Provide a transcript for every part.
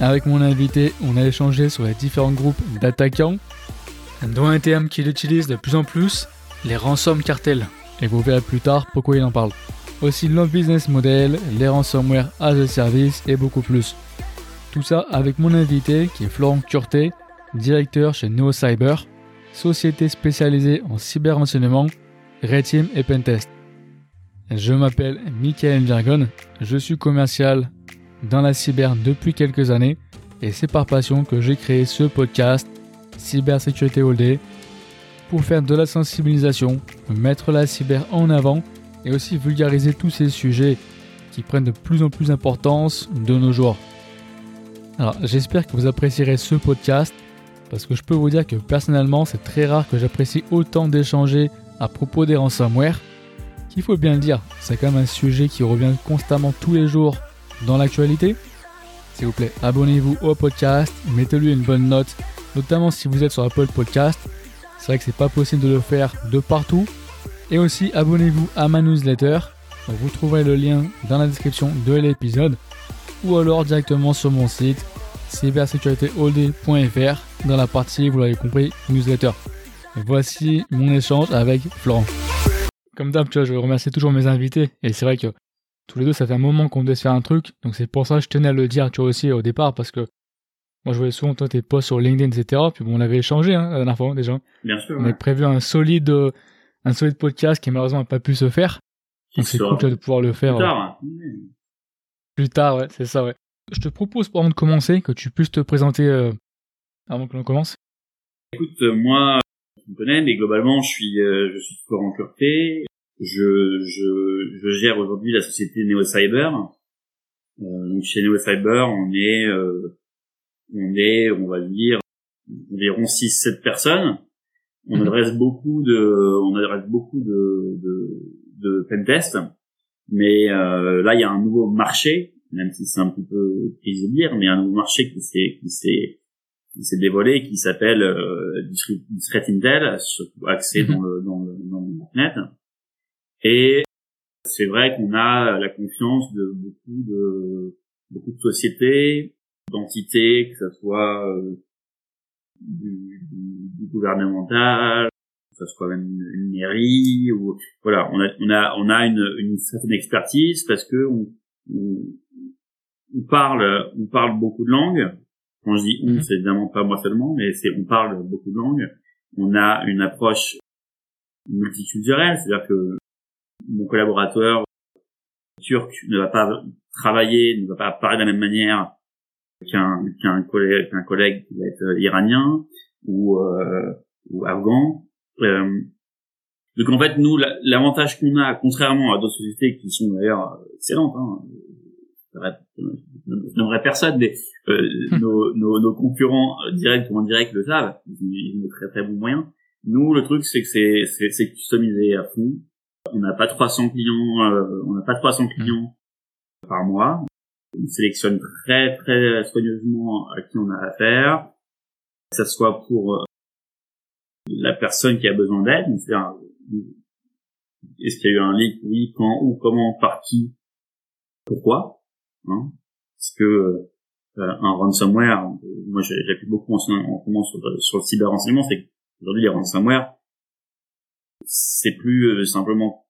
Avec mon invité, on a échangé sur les différents groupes d'attaquants, dont un terme qu'il utilise de plus en plus, les ransom cartels. Et vous verrez plus tard pourquoi il en parle. Aussi le business model, les ransomware as a service et beaucoup plus. Tout ça avec mon invité qui est Florent Curté, directeur chez NeoCyber, société spécialisée en cyber-renseignement, Red Team et Pentest. Je m'appelle Michael Jargon, je suis commercial dans la cyber depuis quelques années et c'est par passion que j'ai créé ce podcast Cybersécurité All Day pour faire de la sensibilisation, mettre la cyber en avant et aussi vulgariser tous ces sujets qui prennent de plus en plus d'importance de nos jours. Alors j'espère que vous apprécierez ce podcast parce que je peux vous dire que personnellement c'est très rare que j'apprécie autant d'échanger à propos des ransomware qu'il faut bien le dire, c'est quand même un sujet qui revient constamment tous les jours dans l'actualité. S'il vous plaît, abonnez-vous au podcast, mettez-lui une bonne note, notamment si vous êtes sur Apple Podcast. C'est vrai que c'est pas possible de le faire de partout. Et aussi, abonnez-vous à ma newsletter. Vous trouverez le lien dans la description de l'épisode ou alors directement sur mon site cybersécuritéallday.fr dans la partie, vous l'avez compris, newsletter. voici mon échange avec Florent. Comme d'hab, tu vois, je toujours mes invités et c'est vrai que tous les deux, ça fait un moment qu'on devait se faire un truc. Donc c'est pour ça que je tenais à le dire, tu vois, aussi au départ, parce que moi je voyais souvent toi tes posts sur LinkedIn, etc. Puis bon, on avait échangé hein, la dernière fois déjà. Bien sûr. On avait prévu un solide, euh, un solide podcast qui malheureusement n'a pas pu se faire. Donc c'est cool de pouvoir le faire. Plus tard. Euh, plus tard, ouais, c'est ça, ouais. Je te propose, pour avant de commencer, que tu puisses te présenter euh, avant que l'on commence. Écoute, moi, tu me connais, mais globalement, je suis, je suis Florent Curté je, je, je gère aujourd'hui la société NeoCyber. Euh, donc chez NeoCyber, on est, euh, on est, on va dire, environ 6-7 personnes. On mhm. adresse beaucoup de, on adresse beaucoup de, de, de pentest. Mais euh, là, il y a un nouveau marché, même si c'est un petit peu triste de dire, mais un nouveau marché qui s'est, qui s'est, qui s'est dévoilé, qui s'appelle euh, Discrete Intel, axé mhm. dans le, dans le, dans le net et c'est vrai qu'on a la confiance de beaucoup de beaucoup de sociétés, d'entités, que ce soit euh, du, du, gouvernemental, que ce soit même une, mairie, ou voilà, on a on a on a une, une certaine expertise parce que on, on, parle on parle beaucoup de langues. Quand je dis on, mhm. c'est évidemment pas moi seulement, mais c'est on parle beaucoup de langues. On a une approche multiculturelle, c'est-à-dire que mon collaborateur turc ne va pas travailler, ne va pas parler de la même manière qu'un qu'un collègue, qu'un collègue qui va être euh, iranien ou euh, ou afghan. Euh, donc en fait, nous, l'avantage qu'on a, contrairement à d'autres sociétés qui sont d'ailleurs excellentes, hein, je n'aimerais personne, mais euh, hum. nos, nos, nos, concurrents directs ou indirects le savent, ils ont de très très bons moyens. Nous, le truc, c'est que c'est c'est customisé à fond. On n'a pas 300 clients, euh, on n'a pas 300 clients par mois. On sélectionne très très soigneusement à qui on a affaire, que ce soit pour euh, la personne qui a besoin d'aide, est-ce qu'il y a eu un leak, oui, quand, où, comment, par qui, pourquoi, hein Parce que euh, un ransomware, moi j'appuie beaucoup en, en, en sur, sur le cyber renseignement, c'est qu'aujourd'hui les ransomware, c'est plus euh, simplement,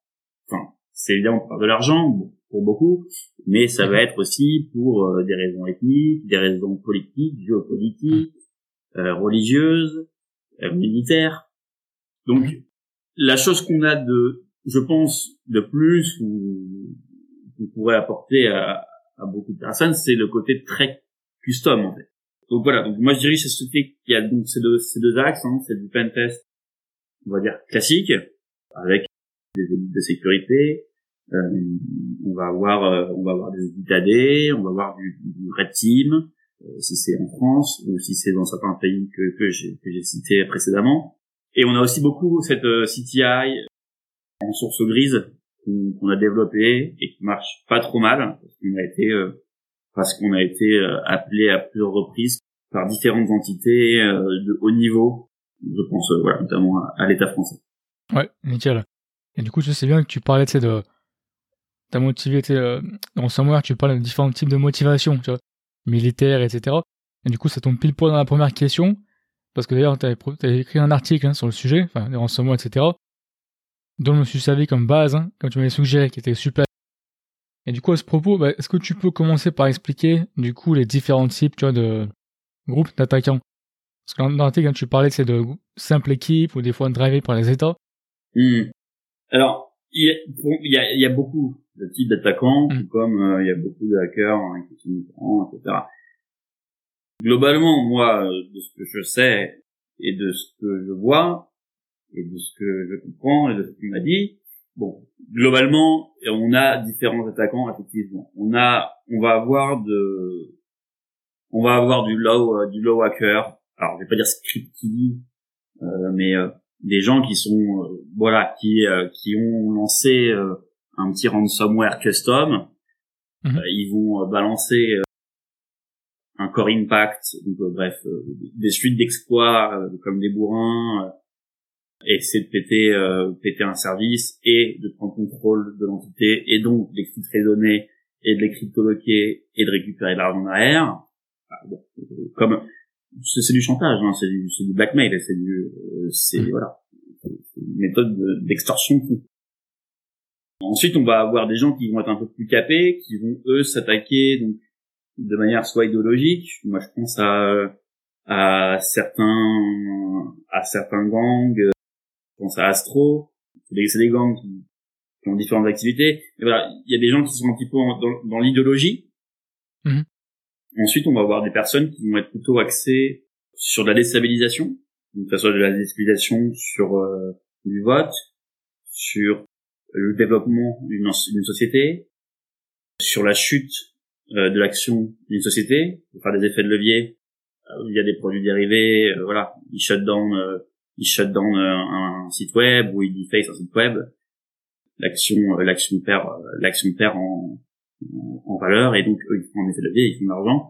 enfin, c'est évidemment pour de l'argent pour beaucoup, mais ça va être aussi pour euh, des raisons ethniques, des raisons politiques, géopolitiques, euh, religieuses, militaires. Donc, la chose qu'on a de, je pense, de plus ou qu'on pourrait apporter à, à beaucoup de personnes, c'est le côté très custom en fait. Donc voilà, donc moi je dirais c'est ce y a donc ces deux, ces deux axes, hein, c'est du pentest on va dire classique, avec des audits de sécurité. Euh, on va avoir, euh, on va avoir des audits AD, on va avoir du, du Red Team, euh, si c'est en France ou si c'est dans certains pays que, que j'ai cité précédemment. Et on a aussi beaucoup cette CTI en source grise qu'on a développé et qui marche pas trop mal parce qu'on a été parce qu'on a été appelé à plusieurs reprises par différentes entités de haut niveau je pense, euh, voilà, notamment à, l'État français. Ouais, nickel. Et du coup, je sais bien que tu parlais, de ta motivation, euh, dans Somewhere, tu parles de différents types de motivation, tu vois. militaires, etc. Et du coup, ça tombe pile poil dans la première question, parce que d'ailleurs, tu avais, écrit un article hein, sur le sujet, enfin, les renseignements, etc., dont je me suis servi comme base, hein, comme tu m'avais suggéré, qui était super. Et du coup, à ce propos, bah, est-ce que tu peux commencer par expliquer, du coup, les différents types, tu vois, de groupes d'attaquants? Parce que dans l'article, tu parlais, c'est de simple équipe, ou des fois drivé par les États. Hmm. Alors, il y, y a, y a beaucoup de types d'attaquants, hmm. comme euh, il y a beaucoup de hackers hein, qui sont différents, etc. Globalement, moi, de ce que je sais et de ce que je vois et de ce que je comprends et de ce qu'il m'a dit, bon, globalement, on a différents attaquants effectivement. On a, on va avoir de, on va avoir du low, euh, du low hacker. Alors, je vais pas dire scripty, euh, mais euh, des gens qui sont, euh, voilà, qui qui ont lancé un petit ransomware custom. Mhm. ils vont balancer un core impact, donc bref, des suites d'exploits comme des bourrins et c'est de péter euh, péter un service et de prendre contrôle de l'entité et donc d'exfiltrer les données et de les cryptoloquer et de récupérer l'argent derrière bon, euh, comme c'est du chantage hein, c'est du du blackmail c'est du euh, c'est mmh. voilà une méthode d'extorsion ensuite on va avoir des gens qui vont être un peu plus capés qui vont eux s'attaquer donc de manière soit idéologique moi je pense à à certains à certains gangs je pense à Astro, c'est des, gangs qui, ont différentes activités. Et voilà, il y a des gens qui sont un petit peu dans, dans l'idéologie. Mhm. Ensuite, on va avoir des personnes qui vont être plutôt axées sur la déstabilisation, donc que ce soit de la déstabilisation sur euh, du vote, sur le développement d'une société, sur la chute euh, de l'action d'une société, pour faire des effets de levier euh, il y des produits dérivés, euh, voilà, ils shut down il shut down euh, un site web ou il deface un site web, l'action euh, l'action perd euh, l'action perd en, en, valeur et donc eux ils font un effet de levier, ils font de l'argent.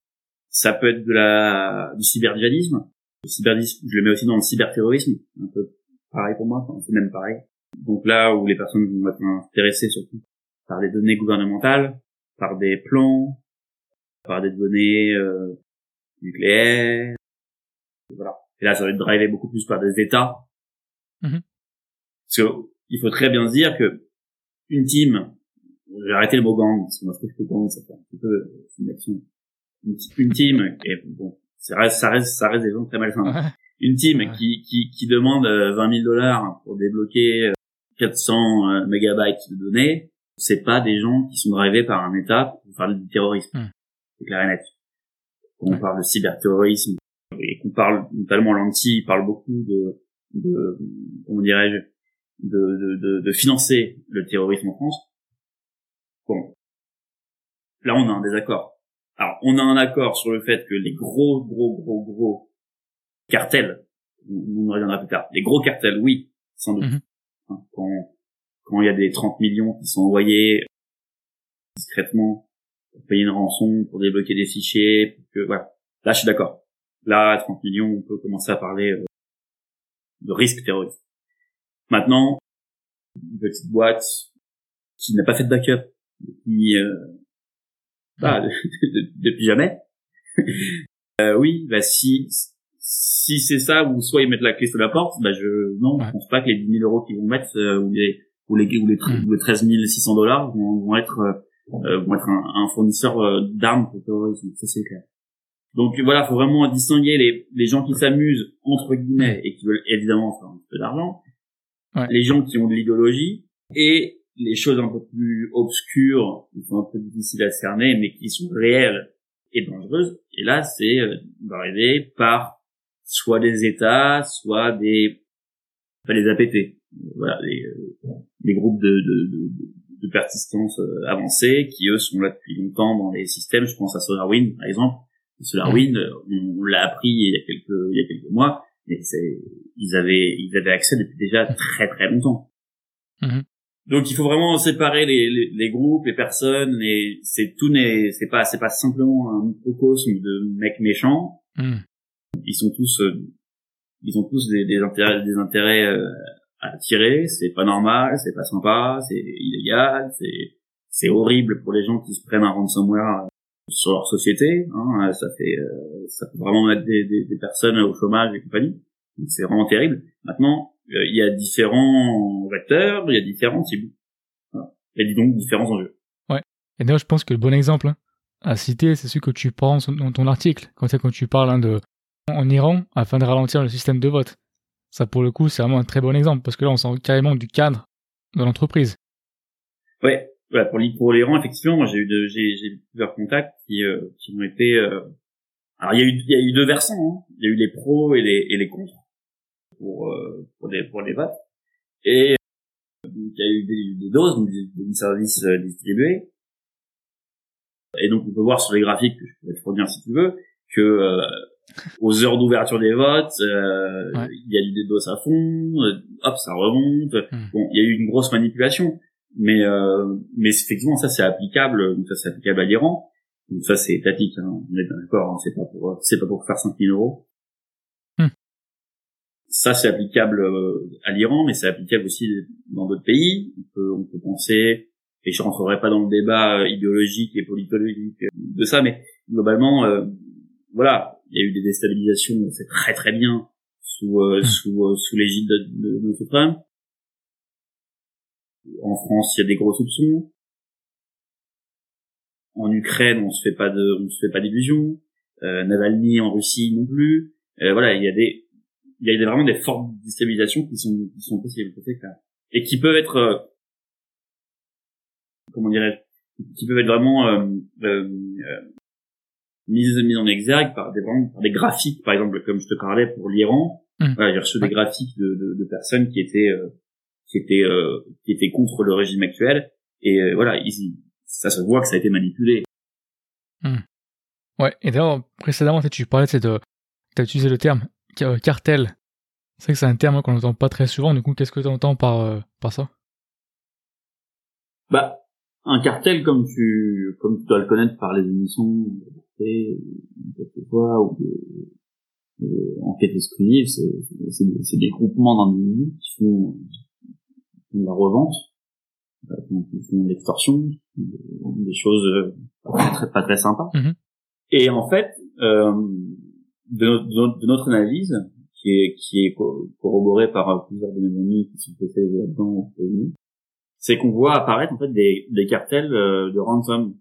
Ça peut être de la du cyberdjihadisme. Le je le mets aussi dans le cyberterrorisme, un peu pareil pour moi, c'est même pareil. Donc là où les personnes vont être intéressées surtout par des données gouvernementales, par des plans, par des données euh, nucléaires, voilà. Et là, ça va être drivé beaucoup plus par des États. Mhm. Parce que il faut très bien se dire que une team, j'ai arrêté le mot gang, parce que moi je trouve que gang, ça fait un petit peu une action. Une, team, et bon, ça reste, ça reste, ça reste des gens très malsains. Une team qui, qui, qui demande 20 euh, 000 dollars pour débloquer 400 euh, euh, mégabytes de données, c'est pas des gens qui sont drivés par un État pour faire du terrorisme. Hmm. C'est clair et net. Quand on parle de cyberterrorisme, et qu'on parle notamment l'anti parle beaucoup de, de comment dirais-je de, de, de, financer le terrorisme en France. Là on a un désaccord. Alors on a un accord sur le fait que les gros gros gros gros cartels, on en reviendra plus tard, les gros cartels, oui, sans doute. Mhm. Hein, quand quand il y a des 30 millions qui sont envoyés discrètement pour payer une rançon, pour débloquer des fichiers, pour que voilà, là je suis d'accord. Là, à 30 millions, on peut commencer à parler euh, de risque terroriste. Maintenant, une petite boîte qui n'a pas fait de backup depuis, euh, bah, depuis jamais. euh, oui, bah si si c'est ça, ou soit ils mettent la clé sous la porte, bah je non, je pense pas que les 10 000 euros qu'ils vont mettre euh, ou les ou les ou les, ou les 13 600 dollars vont, vont être euh, vont être un, un fournisseur d'armes pour terrorisme. Ça c'est clair. Donc voilà, faut vraiment distinguer les, les gens qui s'amusent entre guillemets et qui veulent évidemment faire un peu d'argent, les gens qui ont de l'idéologie et les choses un peu plus obscures, qui sont un peu difficiles à cerner, mais qui sont réelles et dangereuses. Et là, c'est euh, d'arriver par soit des États, soit des pas les APT, voilà, les, euh, groupes de, de, de, de persistance euh, avancée qui eux sont là depuis longtemps dans les systèmes. Je pense à SolarWind par exemple SolarWind, on, l'a appris il y a quelques il y a quelques mois, mais ils avaient ils avaient accès depuis déjà très très longtemps. Mhm. Donc il faut vraiment séparer les, les, les groupes, les personnes, et c'est tout n'est c'est pas c'est pas simplement un microcosme de mecs méchants. Mhm. Ils sont tous euh, ils ont tous des, des intérêts des intérêts euh, à tirer. C'est pas normal, c'est pas sympa, c'est illégal, c'est c'est horrible pour les gens qui se prennent un ransomware sur leur société. Hein, ça fait ça peut vraiment mettre des, des, des, personnes au chômage et compagnie. C'est vraiment terrible. Maintenant, il y a différents acteurs, il y a différents cibles. Voilà. A donc différents enjeux. Ouais. Et d'ailleurs, je pense que le bon exemple hein, à citer, c'est celui que tu prends dans ton article, quand, quand tu parles hein, de en Iran afin de ralentir le système de vote. Ça, pour le coup, c'est vraiment un très bon exemple parce que là, on sent carrément du cadre de l'entreprise. Ouais, pour l'Iran, effectivement, j'ai eu j'ai plusieurs contacts qui euh, qui ont été. Euh, alors il y a eu il y a eu deux versants. Hein. Il y a eu les pros et les et les contre pour euh, pour les pour les votes. Et il y a eu des, des doses, des, des services distribués. Et donc on peut voir sur les graphiques que je peux te fournir si tu veux que aux heures d'ouverture des votes, euh, il y a du DDoS à fond, euh, hop, ça remonte. Hmm. Bon, il y a eu une grosse manipulation, mais euh, mais effectivement ça c'est applicable, ça c'est applicable à l'Iran. Donc ça c'est étatique, hein, on est d'accord, hein, c'est pas pour c'est pas pour faire 5000 euros. Ça c'est applicable à l'Iran, mais c'est applicable aussi dans d'autres pays. On peut on peut penser, et je rentrerai pas dans le débat idéologique et politologique de ça, mais globalement voilà, il y a eu des déstabilisations, c'est très très bien sous euh, hmm. sous euh, sous l'égide de, de, de Trump. En France, il y a des gros soupçons. En Ukraine, on se fait pas de on se fait pas d'illusions. Euh, Navalny en Russie non plus. Euh, voilà, il y a des il y a vraiment des fortes déstabilisations qui sont qui sont possibles. Et qui peuvent être euh, comment dirais-je qui peuvent être vraiment mise mise en exergue par des par des graphiques par exemple comme je te parlais pour l'Iran mmh. voilà, j'ai reçu des graphiques de, de, de, personnes qui étaient euh, qui étaient euh, qui étaient contre le régime actuel et euh, voilà ils, ça se voit que ça a été manipulé mmh. ouais et d'ailleurs précédemment tu parlais de tu as utilisé le terme cartel. C'est vrai que c'est un terme qu'on n'entend pas très souvent. Du coup qu'est-ce que tu entends par par ça? Bah un cartel comme tu comme tu dois le connaître par les émissions quelquefois ou de, de enquêtes exclusives c'est des groupements d'individus qui font, qui font la revente. Qui font l'extorsion des choses pas très pas très sympas. Mm-hmm. et en fait euh, de, notre, de, notre analyse qui est qui est corroborée par plusieurs de mes amis qui sont spécialisés là-dedans c'est qu'on voit apparaître en fait des, des cartels euh, de ransom.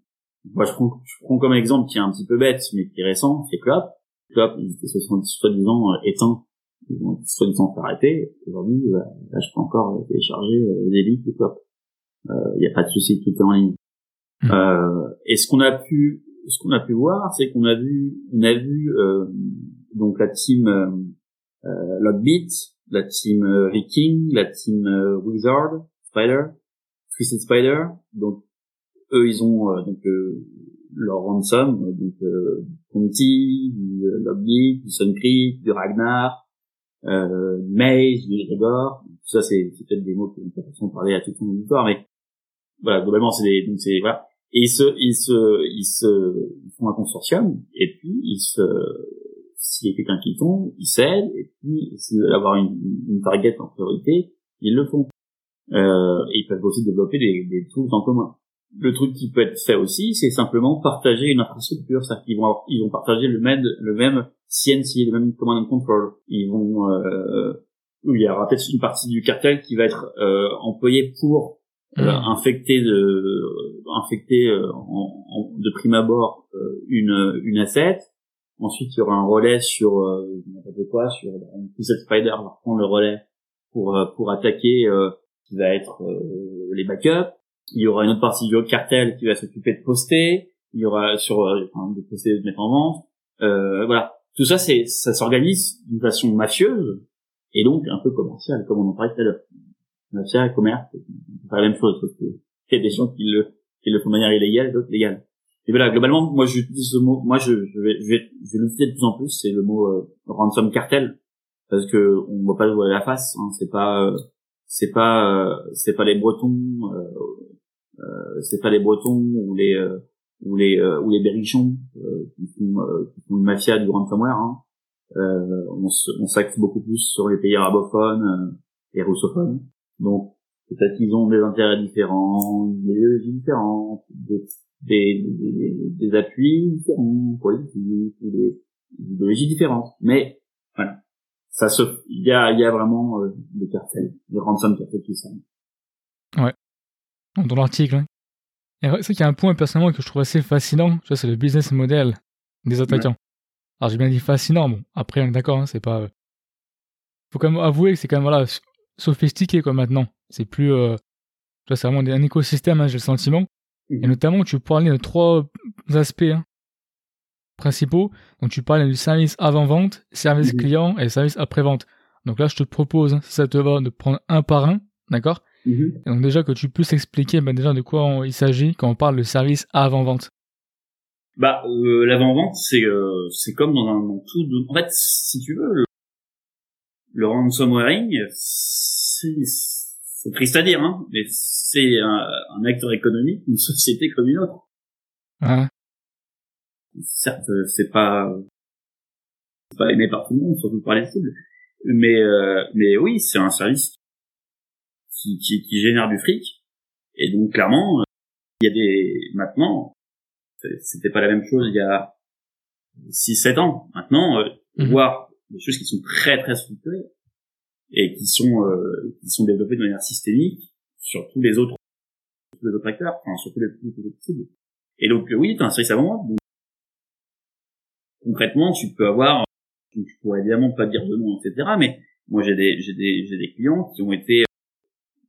Moi, je prends, je prends comme exemple qui est un petit peu bête, mais qui est récent, c'est Clop. Clop, ils étaient soi-disant euh, éteints, ils vont soi-disant arrêtés. Aujourd'hui, bah, là, je peux encore télécharger euh, des livres de Clop. Il n'y a pas de souci, tout est en ligne. Mmh. Euh, et ce qu'on a pu, ce qu'on a pu voir, c'est qu'on a vu, on a vu donc la team euh, Lockbit, la team Viking, la team Wizard, Spider, Twisted Spider. Donc eux ils ont euh, donc euh, leur ransom, donc euh, Conti, du euh, Lobby, du Sun Creek, du Ragnar, euh, Maze, du Gregor. Ça c'est peut-être des mots qui vont pas parler à tout le monde mais voilà globalement c'est des donc c'est voilà et ils se ils se ils se font un consortium et puis ils se s'il y a quelqu'un qui tombe, ils cèdent, et puis s'ils veulent avoir une, une target en priorité, ils le font. Euh, et ils peuvent aussi développer des, des tools en commun. Le truc qui peut être fait aussi, c'est simplement partager une infrastructure, ça qu'ils vont ils vont partager le même le même CNC, le même command and control. Ils vont euh, il y aura peut-être une partie du cartel qui va être euh, employée pour mmh. infecter de infecter euh, en, de prime abord euh, une une asset. Ensuite, il y aura un relais sur n'importe quoi, sur une spider va prendre le relais pour pour attaquer qui va être euh, les backups. Il y aura une autre partie du cartel qui va s'occuper de poster. Il y aura sur euh, enfin, de poster, de mettre en vente. Euh, voilà, tout ça, c'est ça s'organise d'une façon mafieuse et donc un peu commerciale, comme on en parlait tout à l'heure. Mafia et commerce, c'est pas la même chose. Que il y a des gens qui le qui le font de manière illégale, d'autres légale. Et voilà, globalement, moi j'utilise ce mot, moi je, je vais je vais je vais l'utiliser de plus en plus, c'est le mot euh, ransom cartel parce que on voit pas la face, hein, c'est pas euh, c'est pas euh, c'est pas les Bretons euh, euh, c'est pas les Bretons ou les ou les ou les Berrichons qui font qui font une mafia du ransomware hein. on s'axe beaucoup plus sur les pays arabophones et russophones donc peut-être qu'ils ont des intérêts différents des idéologies différentes des, des, des, des appuis différents, politiques, des idéologies différentes. Mais voilà, ça se, il y a, il y a vraiment euh, des cartels, des ransom cartels qui sont. Ouais. Dans l'article. Hein. C'est qu'il y a un point personnellement que je trouve assez fascinant. Tu vois, c'est le business model des attaquants. Alors j'ai bien dit fascinant. Bon, après on est d'accord, hein, c'est pas. Euh, faut quand même avouer que c'est quand même voilà sophistiqué quoi maintenant. C'est plus. Euh... Tu vois, c'est vraiment un écosystème. Hein, j'ai le sentiment. Et mhm. notamment, tu parler de trois aspects hein, principaux. Donc, tu parles du service avant-vente, service mhm. client et service après-vente. Donc là, je te propose, hein, si ça te va, de prendre un par un, d'accord? Mhm. Donc déjà que tu puisses expliquer ben, déjà de quoi il s'agit quand on parle de service avant-vente. Bah, euh, l'avant-vente, c'est euh, c'est comme dans un dans tout. En fait, si tu veux, le, ransomwaring, c'est triste à dire, hein, mais c'est un, un, acteur économique, une société comme une autre. Ah. Certes, c'est pas pas aimé par tout le monde, surtout par les cibles, mais euh, mais oui, c'est un service qui, qui, qui génère du fric, et donc clairement, il y a des maintenant, c'était pas la même chose il y a 6-7 ans. Maintenant, euh, mhm. voir des choses qui sont très très structurées, et qui sont euh, qui sont développés de manière systémique sur tous les autres les autres acteurs, enfin sur tous les, autres cibles. Et donc oui, tu as un service avant donc concrètement, tu peux avoir, je pourrais évidemment pas dire de nom, etc. Mais moi j'ai des j'ai des j'ai des clients qui ont été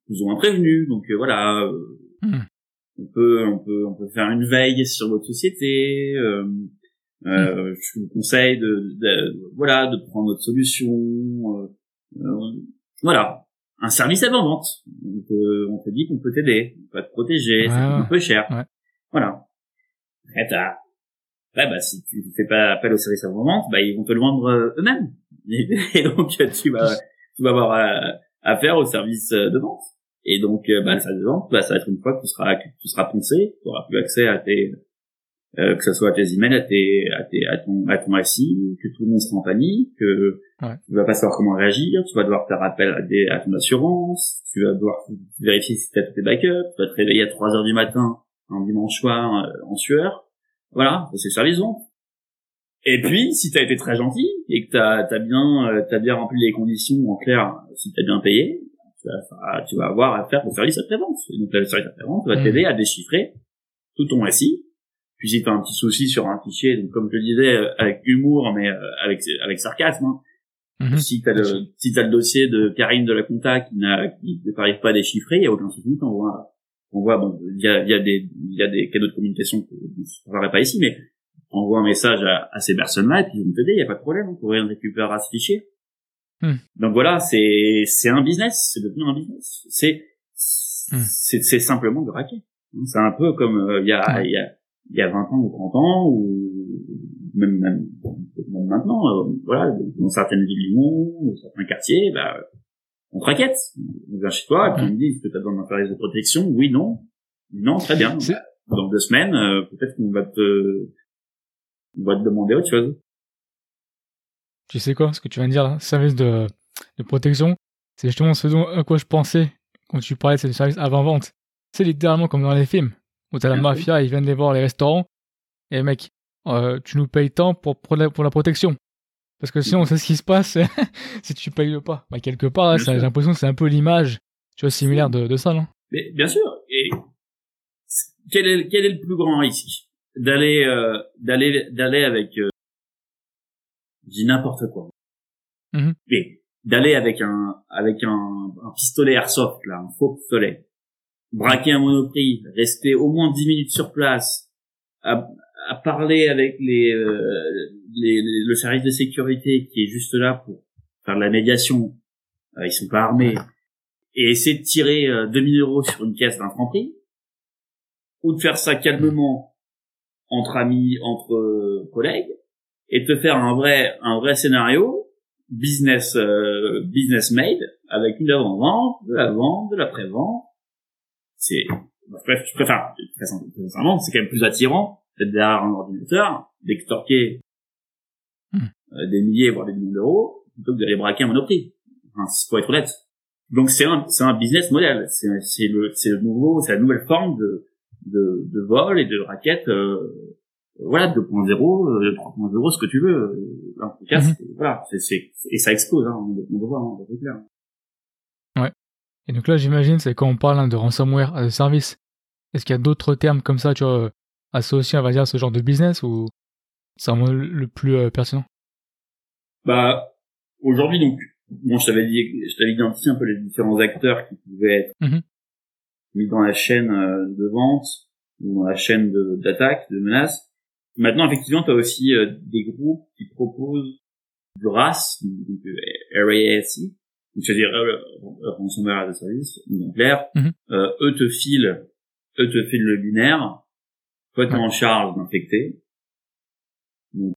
plus ou moins prévenus, donc euh, voilà. Euh, hmm. On peut on peut on peut faire une veille sur votre société. Euh, euh, je vous conseille de, de, voilà de prendre notre solution euh, voilà, un service avant-vente. Euh, on te dit qu'on peut t'aider, on peut te protéger, c'est un peu cher. Voilà. Après, t'as... bah, si tu fais pas appel au service avant-vente, bah, ils vont te le vendre euh, eux-mêmes. Et, donc, tu vas, tu vas avoir affaire au service de vente. Et donc, bah, le service de vente, bah, ça va être une fois que tu seras, que tu seras poncé, tu auras plus accès à tes, euh, que ce soit à tes emails, à tes, à tes, à ton, à ton SI, que tout le monde sera en panique, que ouais. tu vas pas savoir comment réagir, tu vas devoir faire appel à, des, à ton assurance, tu vas devoir vérifier si tu as tes backups, tu vas te réveiller à 3 heures du matin un dimanche soir euh, en sueur. Voilà, c'est le service Et puis, si t'as été très gentil et que t'as as bien, euh, t'as bien rempli les conditions en clair, si t'as bien payé, tu vas, tu vas avoir à faire ton service après-vente. Et donc, le service après-vente va mmh. t'aider à déchiffrer tout ton SI puis si t'as un petit souci sur un fichier, donc comme je le disais, euh, avec humour, mais euh, avec avec sarcasme. Hein. Mhm. Si t'as le si t'as le dossier de Karine de la compta qui n'a qui ne t'arrive pas à déchiffrer, il y a aucun souci. On voit on voit bon il y a y a des il y a des cadeaux de communication que je ne parlerai pas ici, mais on voit un message à, à ces personnes-là et puis ils vont t'aider. Il y a pas de problème. On pourrait récupérer ce fichier. Hmm. Donc voilà, c'est c'est un business, c'est devenu un business. C'est hmm. c'est simplement de raquer. C'est un peu comme euh, il y a y a il y a 20 ans ou 30 ans ou même même, même maintenant euh, voilà dans certaines villes du monde dans certains quartiers bah on te raquette on vient chez toi et puis on me dit est-ce que tu as besoin d'un service de protection. Oui non. Non très bien. Dans deux semaines euh, peut-être qu'on va te on va te demander autre chose. Tu sais quoi ce que tu viens de dire là service de, de protection c'est justement ce dont à quoi je pensais quand tu parlais de ce service avant vente c'est littéralement comme dans les films où t'as la mafia, ils viennent les voir les restaurants, et mec, euh, tu nous payes tant pour, pour, la, pour la protection. Parce que sinon, on sait ce qui se passe si tu payes pas. Bah, quelque part, j'ai l'impression que c'est un peu l'image, tu vois, similaire de, de ça, non? Mais bien sûr. Et quel est, quel est le plus grand risque d'aller euh, d'aller d'aller avec euh, dis n'importe quoi. Mm Mais d'aller avec un avec un, un pistolet airsoft là, un faux pistolet braquer un monoprix, rester au moins 10 minutes sur place, à, à parler avec les, euh, les, le service de sécurité qui est juste là pour faire de la médiation, euh, ils sont pas armés, et essayer de tirer euh, 2000 euros sur une caisse d'un franc prix, ou de faire ça calmement entre amis, entre euh, collègues, et te faire un vrai un vrai scénario business euh, business made avec une avant-vente, de la vente, de la pré-vente c'est je préfère sincèrement c'est quand même plus attirant d'être derrière un ordinateur d'extorquer hmm. euh, des milliers voire des millions d'euros plutôt que d'aller braquer un monoprix enfin, faut être honnête donc c'est un c'est un business model c'est c'est le c'est le nouveau c'est la nouvelle forme de de, de vol et de raquettes, euh, voilà, 2.0, 3.0, ce que tu veux. En tout cas, mhm. voilà, c'est, et ça explose, hein, on, le voit, hein, c'est clair. Et donc là, j'imagine, c'est quand on parle hein, de ransomware as a service. Est-ce qu'il y a d'autres termes comme ça, tu vois, associés, on va dire, à ce genre de business ou c'est vraiment le plus euh, pertinent? Bah, aujourd'hui, donc, bon, je t'avais dit, je t'avais identifié un peu les différents acteurs qui pouvaient être mhm. mis dans la chaîne euh, de vente ou dans la chaîne d'attaque, de, menace. Maintenant, effectivement, tu as aussi euh, des groupes qui proposent du RAS, donc RASC, c'est-à-dire ransomware as a service, en clair, mhm. eux te filent, eux te filent le binaire, toi t'es en charge d'infecter, donc,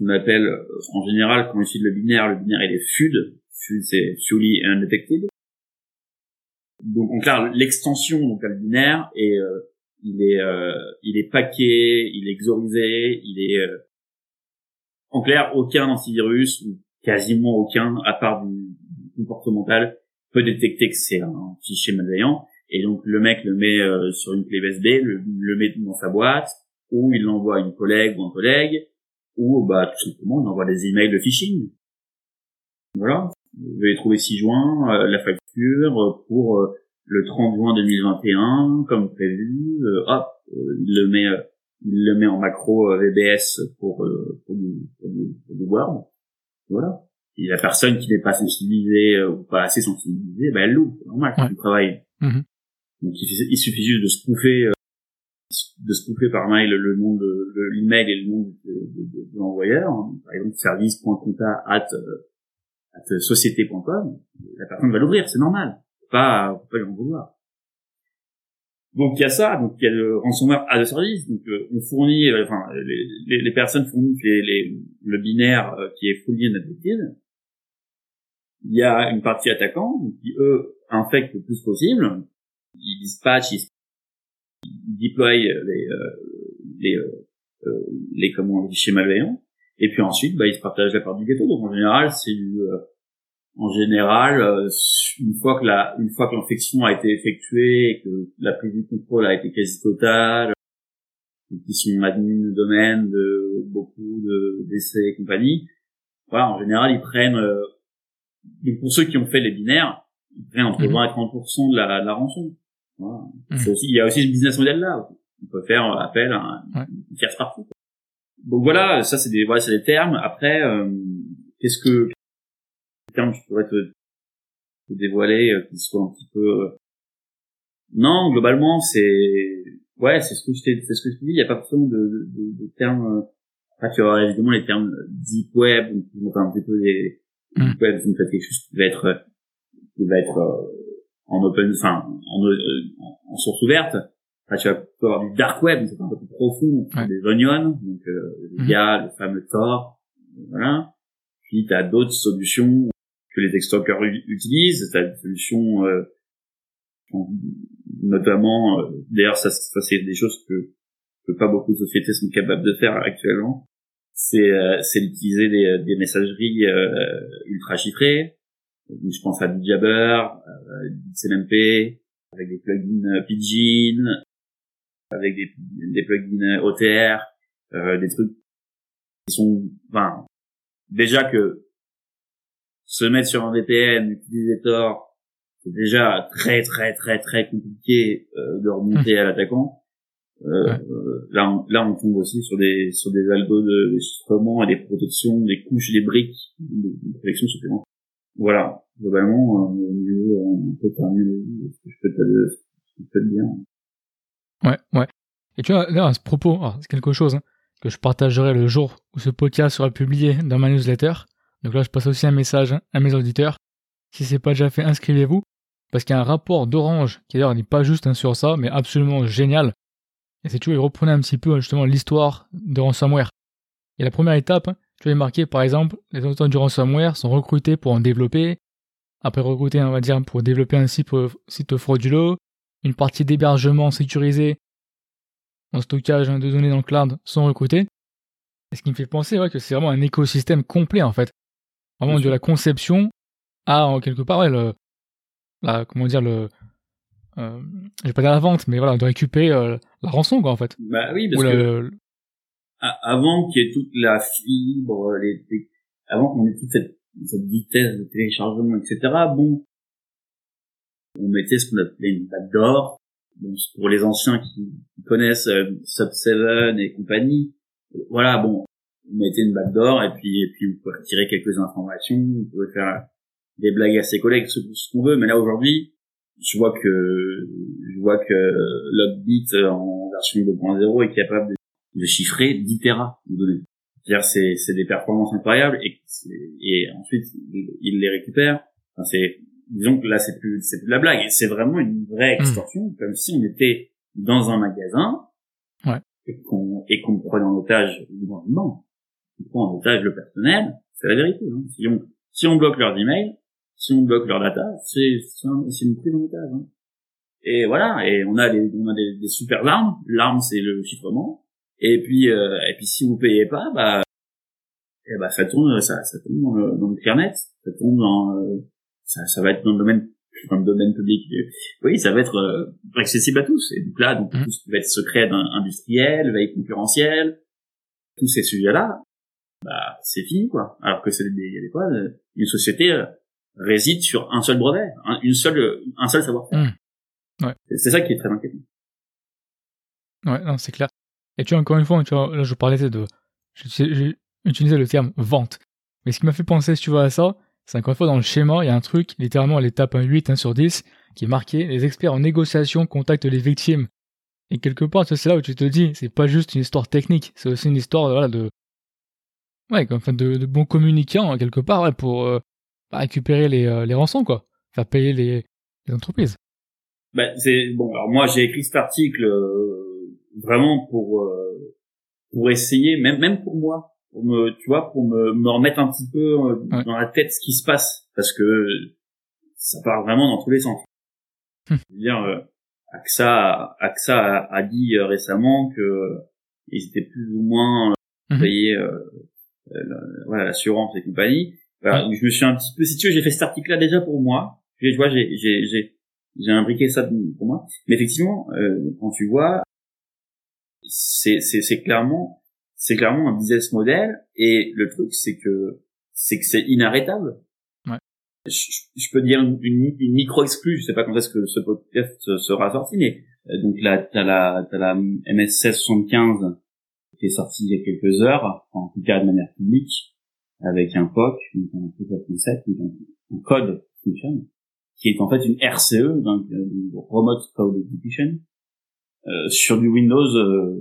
on appelle, en général, quand on utilise le binaire, le binaire il est FUD. FUD c'est fully undetected. Donc, en clair, l'extension, donc, le binaire, et euh, il est, euh, il est paqué, il est xorisé, il est, euh, en clair, aucun antivirus, ou quasiment aucun, à part du, comportemental, peut détecter que c'est un fichier malveillant. Et donc, le mec le met sur une clé USB, le, le met dans sa boîte, ou il l'envoie à une collègue ou un collègue, ou bah tout simplement il envoie des emails de phishing. Voilà. Vous allez trouver 6 juin euh, la facture pour euh, le 30 juin 2021 comme prévu. Euh, hop, il le met il le met en macro VBS pour pour du, pour du, Word. Voilà. Et la personne qui n'est pas sensibilisée ou pas assez sensibilisée, ben elle loue, c'est normal, c'est du travail. Mm-hmm. Donc il, suffit juste de se bouffer de spoofer par mail le nom de l'email et le nom de, de, de, l'envoyeur, par exemple service.conta at, euh, at société.com, la personne va l'ouvrir, c'est normal. Pas, faut pas lui en vouloir. Donc il y a ça, donc il y a le ransomware à de service, donc euh, on fournit, euh, enfin les, les, personnes fournissent les, les, le binaire qui est fully unaffected. Il y a une partie attaquant qui eux infectent le plus possible. Ils dispatchent, ils déploie les euh, les euh, euh, les comment les fichiers malveillants et puis ensuite bah ils se partagent la part du gâteau donc en général c'est du en général une fois que la une fois que l'infection a été effectuée et que la prise du contrôle a été quasi totale qui sont admin de domaine de beaucoup de d'essais et compagnie voilà en général ils prennent euh, pour ceux qui ont fait les binaires ils prennent entre 20 mhm. et 30% de la, de la rançon voilà. Mmh. Aussi, il y a aussi ce business model là. On peut faire appel à une tierce partie. Donc voilà, ça c'est des voilà, c'est des termes. Après, euh, qu'est-ce que les termes je pourrais te, te dévoiler euh, qui soient un petit peu euh, non globalement c'est ouais c'est ce que je t'ai c'est ce que je te dis il y a pas forcément de, de, de, termes après tu auras évidemment les termes deep web enfin un petit peu les mmh. deep web c'est quelque chose qui va être qui va être en open, enfin en, en, en, source ouverte. Enfin, tu vas avoir du dark web, c'est un peu plus profond, des onions, donc euh, il y a le fameux Tor, voilà. Puis tu as d'autres solutions que les extorqueurs utilisent, tu as des solutions euh, notamment, euh, d'ailleurs ça, ça c'est des choses que, que pas beaucoup de sociétés sont capables de faire actuellement, c'est euh, c'est d'utiliser des, des messageries euh, ultra chiffrées, je pense à du Jabber, euh, CMMP, avec des plugins euh, Pidgin, avec des, des plugins OTR, euh, des trucs qui sont, enfin, déjà que se mettre sur un VPN, utiliser Tor, c'est déjà très très très très compliqué euh, de remonter à l'attaquant. Euh, là, on, là, on tombe aussi sur des sur des algos de chiffrement et des protections, des couches, des briques de, de protection supplémentaires. Voilà, globalement, euh, on peut terminer ce que je peux te, ce que je peux te dire. Ouais, ouais. Et tu vois, là, à ce propos, c'est quelque chose hein, que je partagerai le jour où ce podcast sera publié dans ma newsletter. Donc là, je passe aussi un message hein, à mes auditeurs. Si c'est pas déjà fait, inscrivez-vous. Parce qu'il y a un rapport d'Orange, qui d'ailleurs n'est pas juste hein, sur ça, mais absolument génial. Et c'est, tu vois, il reprenait un petit peu justement l'histoire de ransomware. Et la première étape, tu vas marquer par exemple, les auteurs du ransomware sont recrutés pour en développer, après recruter, on va dire, pour développer un site, site frauduleux, une partie d'hébergement sécurisé en stockage de données dans le cloud sont recrutés. Et ce qui me fait penser ouais, que c'est vraiment un écosystème complet en fait. Vraiment de la conception à en quelque part le, la, comment dire le euh, je vais pas dire la vente, mais voilà, de récupérer euh, la rançon, quoi, en fait. Bah oui, parce que avant qu'il y ait toute la fibre, les, avant qu'on ait toute cette, cette vitesse de téléchargement, etc. Bon, on mettait ce qu'on appelait une backdoor. Bon, pour les anciens qui, connaissent euh, Sub 7 et compagnie, voilà, bon, on mettait une backdoor et puis et puis vous pouvez retirer quelques informations, vous pouvez faire des blagues à ses collègues, ce, ce qu'on veut. Mais là aujourd'hui, je vois que je vois que l'Upbeat en version 2.0 est capable de, de, chiffrer 10 Tera de données. C'est-à-dire c'est c'est des performances incroyables et et ensuite il les récupère. Enfin, c'est disons que là c'est plus c'est plus de la blague, c'est vraiment une vraie hmm. extorsion, comme si on était dans un magasin ouais. et qu'on et qu'on prenait en otage non, non, on prend en otage le personnel, c'est la vérité. Hein. Si on si on bloque leurs emails, si on bloque leur data, c'est c'est une prise en otage. Hein. Et voilà, et on a des on a des, des super armes. L'arme c'est le chiffrement. Et puis euh, et puis si vous payez pas, bah et eh bah ça tourne ça ça tourne dans le, dans le ça tourne dans euh, ça ça va être dans le domaine dans le domaine public. Oui, ça va être euh, accessible à tous. Et donc là, donc mmh. tout ce qui va être secret industriel, veille concurrentielle, tous ces sujets-là, bah c'est fini quoi. Alors que c'est des, des fois une société réside sur un seul brevet, un, une seule, un seul savoir-faire. Mmh. Ouais. C'est ça qui est très inquiétant. Ouais, non, c'est clair. Et tu vois, encore une fois, tu vois, là, je parlais de, j'ai utilisé le terme vente. Mais ce qui m'a fait penser, si tu vois, à ça, c'est encore une fois dans le schéma, il y a un truc, littéralement à l'étape 8, 1 sur 10, qui est marqué, les experts en négociation contactent les victimes. Et quelque part, c'est là où tu te dis, c'est pas juste une histoire technique, c'est aussi une histoire, voilà, de, ouais, enfin, de, de bons communicants, quelque part, ouais, pour, euh, récupérer les, euh, les rançons, quoi. Faire payer les, les entreprises. Ben, c'est bon. Alors moi, j'ai écrit cet article euh, vraiment pour euh, pour essayer, même même pour moi, pour me, tu vois, pour me, me remettre un petit peu dans la tête ce qui se passe, parce que ça part vraiment dans tous les sens. Hum. Je veux dire, AXA, AXA a, a dit récemment que ils étaient plus ou moins hum. payés, voilà, l'assurance et compagnie. Voilà, je me suis un petit peu, si tu veux, j'ai fait cet article-là déjà pour moi. Je vois, j'ai, j'ai, j'ai, j'ai imbriqué ça pour moi. Mais effectivement, euh, quand tu vois, c'est, c'est, c'est clairement, c'est clairement un business model. Et le truc, c'est que, c'est que c'est inarrêtable. Ouais. Je, peux dire une, une, micro exclue. Je sais pas quand est-ce que ce podcast sera sorti, mais euh, donc là, t'as la, t'as la MS 1675 qui est sortie il y a quelques heures, en tout cas de manière publique avec un POC, un proof of concept, un, code qui est en fait une RCE, donc euh, Remote Code Execution, euh, sur du Windows, euh,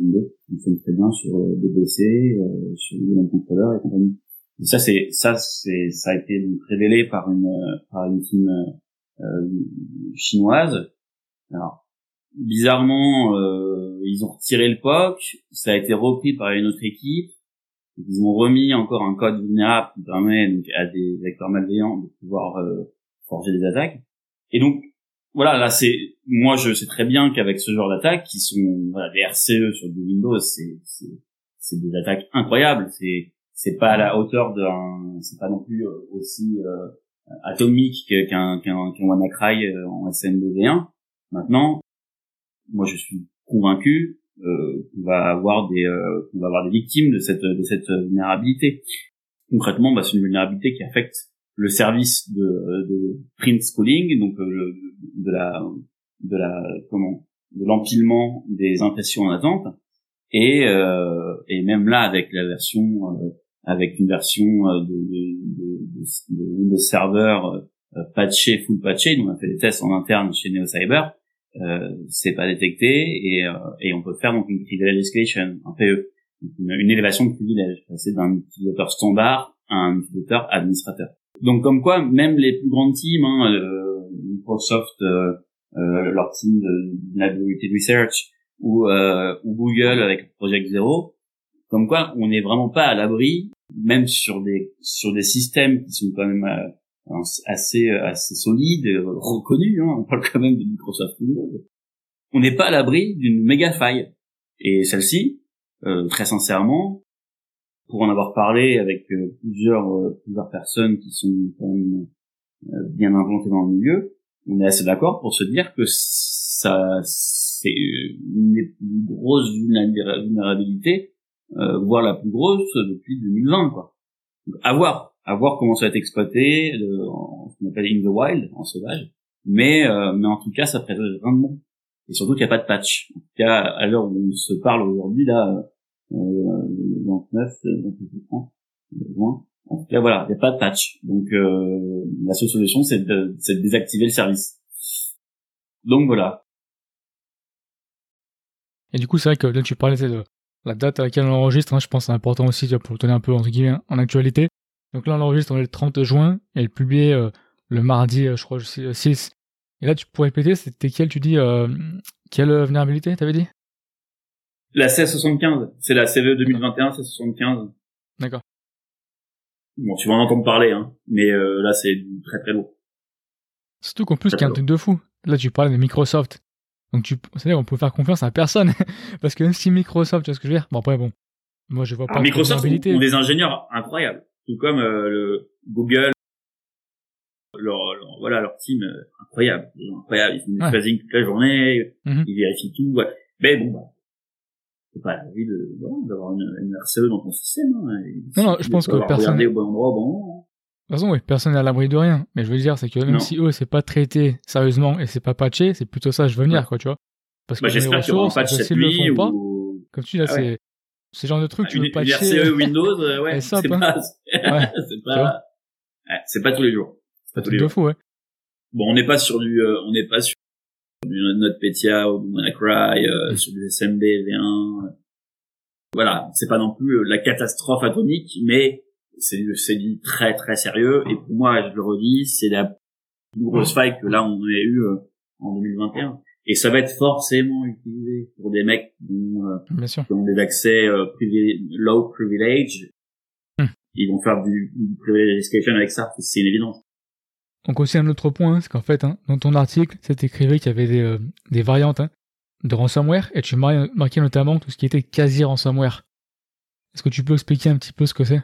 Windows, fonctionne très bien sur euh, DBC, euh, sur du controller et compagnie. Ça, c'est ça, c'est ça a été révélé par une par une team euh, chinoise. Alors, bizarrement, ils ont retiré le POC, ça a été repris par une autre équipe ils ont remis encore un code vulnérable qui permet à des acteurs malveillants de pouvoir euh, forger des attaques. Et donc voilà, là c'est moi je sais très bien qu'avec ce genre d'attaques qui sont voilà, des RCE sur du Windows, c'est c'est des attaques incroyables. C'est c'est pas à la hauteur d'un, c'est pas non plus euh, aussi euh, atomique qu'un qu'un qu'un WannaCry en SNDV1. Maintenant, moi je suis convaincu euh, on va avoir des euh, on va avoir des victimes de cette de cette vulnérabilité. Concrètement, bah, c'est une vulnérabilité qui affecte le service de, de print schooling, donc euh, de la de la comment de l'empilement des impressions en attente, et euh, et même là avec la version euh, avec une version de, de, de, de Server patché full patché, on a fait des tests en interne chez NeoCyber, euh, c'est pas détecté et, euh, et on peut faire donc une privilege escalation, un PE, une, élévation de privilège, passer d'un utilisateur standard à un utilisateur administrateur. Donc comme quoi, même les plus grandes teams, hein, euh, Microsoft, euh, euh, leur team de Vulnerability Research ou, ou Google avec Project Zero, comme quoi on n'est vraiment pas à l'abri, même sur des sur des systèmes qui sont quand même assez euh, assez solide, euh, reconnu. Hein, on parle quand même de Microsoft Windows. On n'est pas à l'abri d'une méga faille. Et celle-ci, euh, très sincèrement, pour en avoir parlé avec plusieurs plusieurs personnes qui sont quand même bien implantées dans le milieu, on est assez d'accord pour se dire que ça, c'est une grosses vulnérabilités, euh, voire la plus grosse depuis 2020, quoi. à voir, à voir comment ça va être exploité, de, en, appelle in the wild, en sauvage. Mais, euh, mais en tout cas, ça présage vraiment. Et surtout qu'il n'y a pas de patch. En tout cas, à l'heure où on se parle aujourd'hui, là, euh, 29, 30, juin, en tout cas, voilà, il n'y a pas de patch. Donc, euh, la seule solution, c'est de, de désactiver le service. Donc voilà. Et du coup, c'est vrai que là, tu parlais de la date à laquelle on enregistre. Hein, je pense c'est important aussi pour le tenir un peu entre guillemets en actualité. Donc là, on enregistre, on est le 30 juin et le publié euh, le mardi, euh, je crois, 6. Et là, tu pourrais répéter, c'était quelle, tu dis, euh, quelle vulnérabilité, t'avais dit? La 1675, c'est la CVE 2021, 1675. D'accord. Bon, tu vas en entendre parler, hein, mais euh, là, c'est très très lourd. Surtout qu'en plus, qu'il y a un truc de fou. Là, tu parles de Microsoft. Donc, tu, c'est-à-dire, on peut faire confiance à personne. Parce que même si Microsoft, tu vois ce que je veux dire? Bon, après, bon. Moi, je vois pas. Microsoft ont, des ingénieurs incroyables. Tout comme euh, le Google, leur, voilà, leur team euh, incroyable. incroyable. Ils font du ouais. toute la journée. Mhm. Ils vérifient tout. Ouais. Mais bon, bah, c'est pas la vie de, d'avoir une, une RCE dans ton système. Hein. Non, non, je pense que personne. au bon endroit, bon de toute façon, oui, personne n'est à l'abri de rien. Mais je veux dire, c'est que même si eux, c'est pas traité sérieusement et c'est pas patché, c'est plutôt ça, je veux venir, quoi, tu vois. Parce bah, que les ressources, le font pas. Comme tu dis, là, ah c'est, genre de truc, tu veux patcher. RCE Windows, euh, ouais, c'est pas, ouais. c'est pas, c'est pas tous les jours. C'est pas tous les jours. Fou, ouais. Bon, on n'est pas sur du, euh, on n'est pas sur du NotPetya ou du WannaCry, euh, mm. sur du SMB V1. Voilà, c'est pas non plus la catastrophe atomique, mais c'est c'est du très très sérieux et pour moi je le redis c'est la plus grosse faille que là on a eu euh, en 2021 et ça va être forcément utilisé pour des mecs qui ont, euh, ont des accès euh, low privilege. Hmm. ils vont faire du, du privilege avec ça c'est une évidence. Donc aussi un autre point c'est qu'en fait hein, dans ton article c'est écrit qu'il y avait des, des variantes hein, de ransomware et tu marquais notamment tout ce qui était quasi ransomware est-ce que tu peux expliquer un petit peu ce que c'est?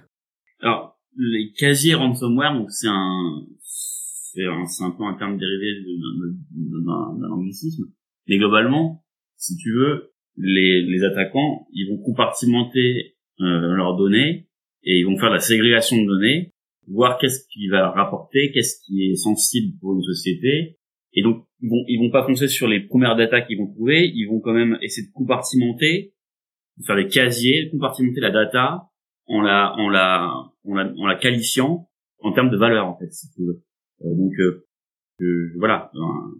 Alors, les casiers ransomware, donc c'est un, c'est un, un peu un terme dérivé d'un anglicisme. Mais globalement, si tu veux, les, les attaquants, ils vont compartimenter euh, leurs données et ils vont faire la ségrégation de données, voir qu'est-ce qui va rapporter, qu'est-ce qui est sensible pour une société. Et donc, ils vont, ils vont pas foncer sur les premières datas qu'ils vont trouver, ils vont quand même essayer de compartimenter, faire des casiers, compartimenter la data en la en la en la, en la qualifiant en termes de valeur en fait si tu veux. Euh, donc euh, voilà un,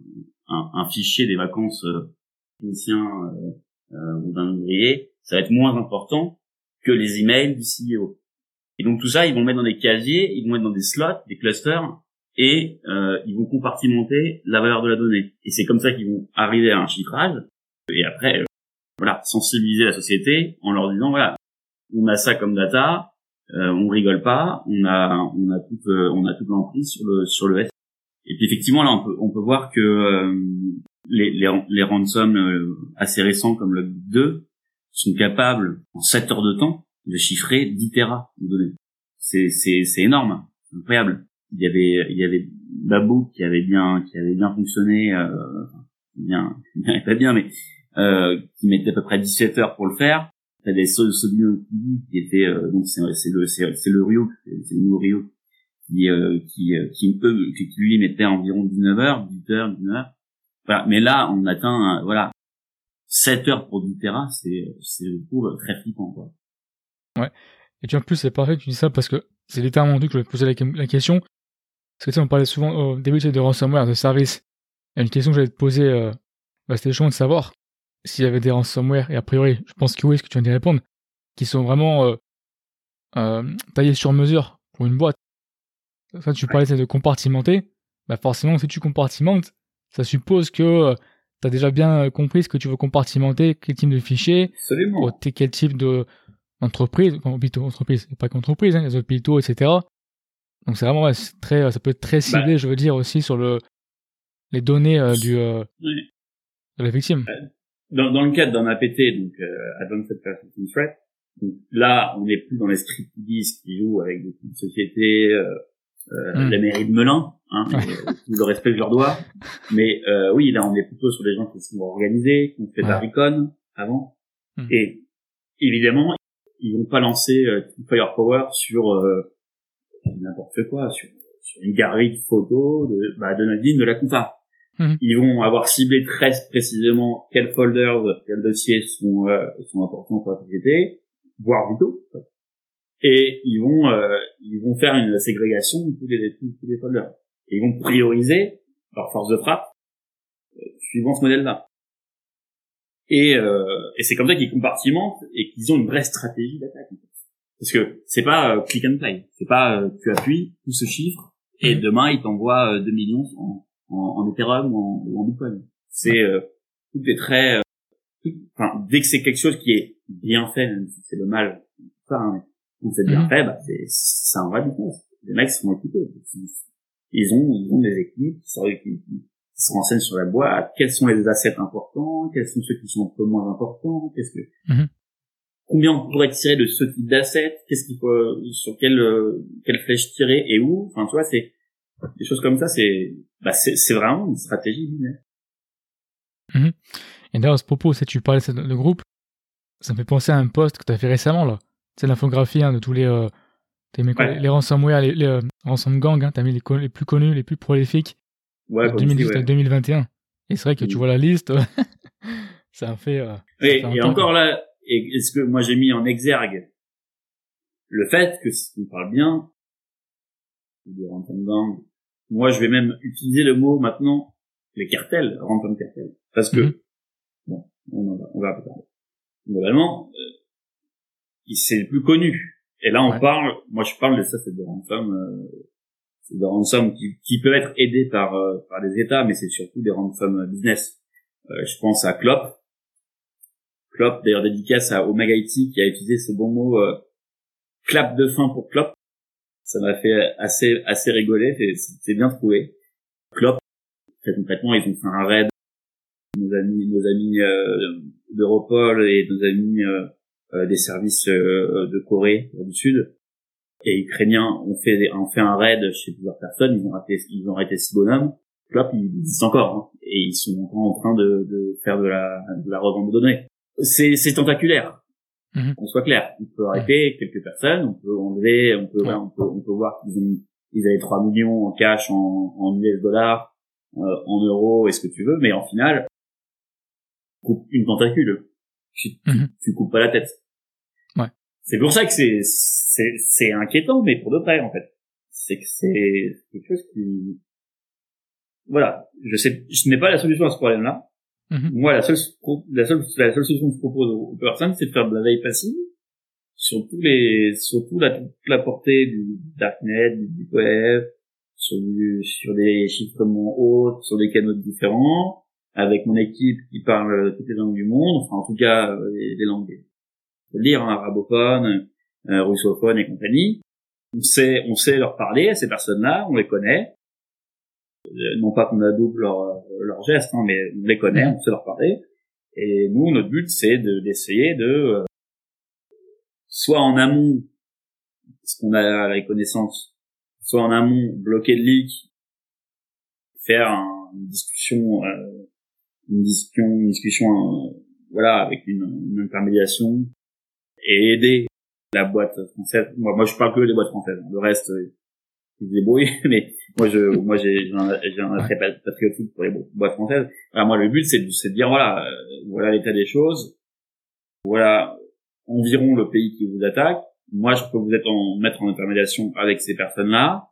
un, un, fichier des vacances euh, ou d'un ouvrier ça va être moins important que les emails du CEO et donc tout ça ils vont le mettre dans des casiers ils vont mettre dans des slots des clusters et euh, ils vont compartimenter la valeur de la donnée. Et c'est comme ça qu'ils vont arriver à un chiffrage. Et après voilà sensibiliser la société en leur disant voilà on a ça comme data, euh, on rigole pas, on a on a tout euh, on a toute l'emprise sur le sur le S. Et puis effectivement là on peut on peut voir que euh, les les, les ransoms euh, assez récents comme le 2 sont capables en 7 heures de temps de chiffrer 10 terras de données. C'est c'est c'est énorme, incroyable. Il y avait il y avait Babou qui avait bien qui avait bien fonctionné euh, bien pas bien mais euh, qui mettait à peu près 17 heures pour le faire des Sobino qui était euh, donc c'est le c'est le Rio c'est le Rio qui euh, qui euh, qui eux qui lui mettait environ 19 heures 18 heures 19 heures. Voilà. Mais là on atteint voilà 7 heures pour 10 terras c'est c'est très flippant quoi. Ouais. Et tu en plus c'est parfait tu dis ça parce que c'est littéralement que je vais poser la, question. Parce que tu sais on parlait souvent au début de ransomware de service. Et une question que j'allais te poser euh, bah, c'était chaud de savoir s'il y avait des ransomware, et a priori, je pense que oui, ce que tu viens d'y répondre, qui sont vraiment euh, euh, taillés sur mesure pour une boîte. Ça, tu parlais de compartimenter. Bah forcément, si tu compartimentes, ça suppose que euh, tu as déjà bien compris ce que tu veux compartimenter, quel type de fichier, quel type de entreprise, plutôt entreprise, pas qu'entreprise, hein, les hôpitaux, etc. Donc c'est vraiment très, ça peut être très ciblé, bah. je veux dire aussi sur le les données du de la victime dans, dans le cadre d'un APT, donc euh, Advanced Persistent Threat, donc là, on n'est plus dans les script qui jouent avec des sociétés, euh, euh, la mairie de Melun, hein, euh, le respect que je leur dois. Mais euh, oui, là, on est plutôt sur des gens qui sont organisés, qui ont fait de la Recon avant. Hmm. Et évidemment, ils vont pas lancer euh, Firepower sur euh, n'importe quoi, sur, sur, une galerie de photos de, bah, de Nadine de la compta. Hmm. Ils vont avoir ciblé très précisément quels folders, quels dossiers sont, euh, sont importants pour la société, voire vitaux et ils vont euh, ils vont faire une ségrégation de tous les tous, les folders et ils vont prioriser leur force de frappe euh, suivant ce modèle-là. Et, euh, et c'est comme ça qu'ils compartimentent et qu'ils ont une vraie stratégie d'attaque. Parce que c'est pas click and play, c'est pas tu appuies, tout se chiffre et mhm. demain il t'envoie 2 millions en, en, en Ethereum ou en, Bitcoin. C'est tout est très enfin dès que c'est quelque chose qui est bien fait, c'est le mal, ça, hein, on s'est bien fait, bah, c'est, c'est un vrai business. Les mecs sont équipés. Ils ont, ils ont des équipes qui, sont, qui, se renseignent sur la boîte, quels sont les assets importants, quels sont ceux qui sont un peu moins importants, qu'est-ce que, mm-hmm. combien on pourrait tirer de ce type d'assets, qu'est-ce qu'il faut, sur quelle, quelle flèche tirer et où? Enfin, tu vois, c'est, des choses comme ça, c'est, bah, c'est, vraiment une stratégie business. Mm-hmm. Et d'ailleurs, à ce propos, si tu parlais de groupe, ça me fait penser à un post que tu as fait récemment, là c'est l'infographie hein, de tous les, euh, les ransomware, les, les euh, ransom gang, hein, t'as mis les, les, plus connus, les plus prolifiques, ouais, de 2018 à 2021. Et c'est vrai que tu mm. vois la liste, ça a fait. Euh, et, et encore là, est-ce que moi j'ai mis en exergue le fait que si on parle bien de ransom gang, moi je vais même utiliser le mot maintenant les cartels, ransom cartels, parce que mm-hmm. bon, on, va, on va plus Globalement, euh, c'est le plus connu. Et là, on parle, moi je parle de ça, c'est de ransom, euh, c'est de ransom qui, qui peuvent être aidés par euh, par les États, mais c'est surtout des ransom business. Euh, je pense à Klopp. Klopp, d'ailleurs dédicace à Omega IT qui a utilisé ce bon mot euh, clap de fin pour Klopp. Ça m'a fait assez assez rigoler, c'est bien trouvé. Klopp, très concrètement, ils ont fait un raid. Nos amis, nos amis euh, d'Europol et nos amis euh, des services euh, de Corée du Sud. Et ukrainiens ont fait ont fait un raid chez plusieurs personnes. Ils ont arrêté ils ont arrêté six bonhommes. Là ils existent encore hein, et ils sont encore en train de, de faire de la de la revente c'est c'est tentaculaire mm on soit clair on peut arrêter quelques personnes on peut enlever on peut on peut on peut voir qu'ils ont ils avaient 3 millions en cash en, en US dollars euh, en euros et ce que tu veux mais en final coupe une tentacule tu, mhm. tu, coupes pas la tête. Ouais. C'est pour ça que c'est c'est c'est inquiétant, mais pour de vrai en fait. C'est que c'est quelque chose qui voilà, je sais, je n'ai pas la solution à ce problème-là. Mhm. Moi, la seule, la seule, la seule solution que je propose aux personnes, c'est de faire de la veille passive sur tous les, surtout la, toute la portée du darknet, du web, sur du, sur des chiffrements hauts, sur des canaux différents, avec mon équipe qui parle toutes les langues du monde, enfin en tout cas euh, les, langues, lire, hein, arabophone, euh, russophone et compagnie. On sait, on sait leur parler à ces personnes-là, on les connaît. Euh, non pas qu'on adouble leur, leur gestes, hein, mais on les connaît, on sait leur parler. Et nous, notre but, c'est d'essayer de, euh, soit en amont, parce qu'on a la connaissance, soit en amont bloquer le leak, faire une discussion euh, une discussion, une discussion, euh, voilà, avec une, une, intermédiation et aider la boîte française. Moi, moi, je parle que des boîtes françaises. Le reste, euh, ils se débrouillent, mais moi, je, moi, j'ai, j'ai un, très patriotique pour les boîtes françaises. Alors, moi, le but, c'est de, de dire, voilà, euh, voilà l'état des choses. Voilà environ le pays qui vous attaque. Moi, je peux vous être en, mettre en intermédiation avec ces personnes-là,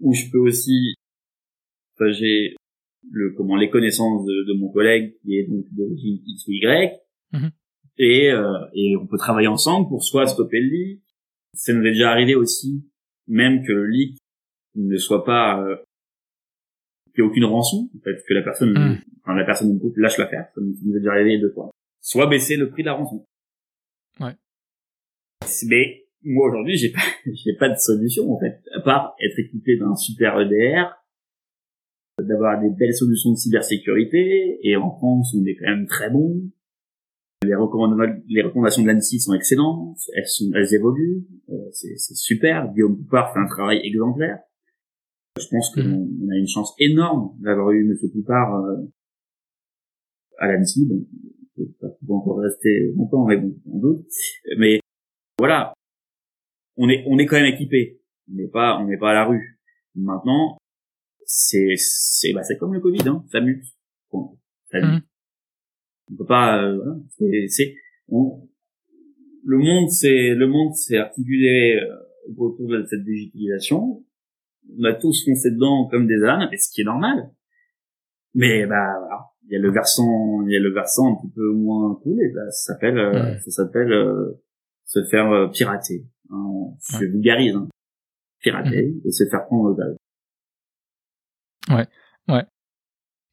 ou je peux aussi j'ai le comment les connaissances de, de mon collègue qui est donc d'origine X ou Y mhm. et euh, et on peut travailler ensemble pour soit stopper le leak ça nous est déjà arrivé aussi même que le leak ne soit pas euh, qu'il n'y ait aucune rançon en fait que la personne mhm. enfin la personne du groupe lâche l'affaire ça nous est déjà arrivé deux fois soit baisser le prix de la rançon ouais mais moi aujourd'hui j'ai pas j'ai pas de solution en fait à part être équipé d'un super EDR d'avoir des belles solutions de cybersécurité, et en France, on est quand même très bon. Les, recommandations, les recommandations de l'ANSI sont excellentes, elles, sont, elles évoluent, euh, c'est super. Guillaume Poupard fait un travail exemplaire. Je pense qu'on mm. a une chance énorme d'avoir eu M. Poupard euh, à l'ANSI. Bon, pas encore rester longtemps, mais bon, en doute. Mais voilà, on est on est quand même équipé. On n'est pas on n'est pas à la rue. Maintenant, c'est c'est bah c'est comme le Covid, hein, ça mute. Bon, ça mute. Mm. On peut pas. Euh, voilà, c'est c'est le monde c'est le monde s'est articulé euh, autour de cette digitalisation on a tous foncé dedans comme des ânes, et ce qui est normal. Mais bah voilà, il y a le versant, il y a le versant un petit peu moins cool, et bah, ça s'appelle, euh, ça s'appelle euh, se faire euh, pirater. Hein, je vulgarise, hein. pirater mhm. et se faire prendre au Ouais, ouais.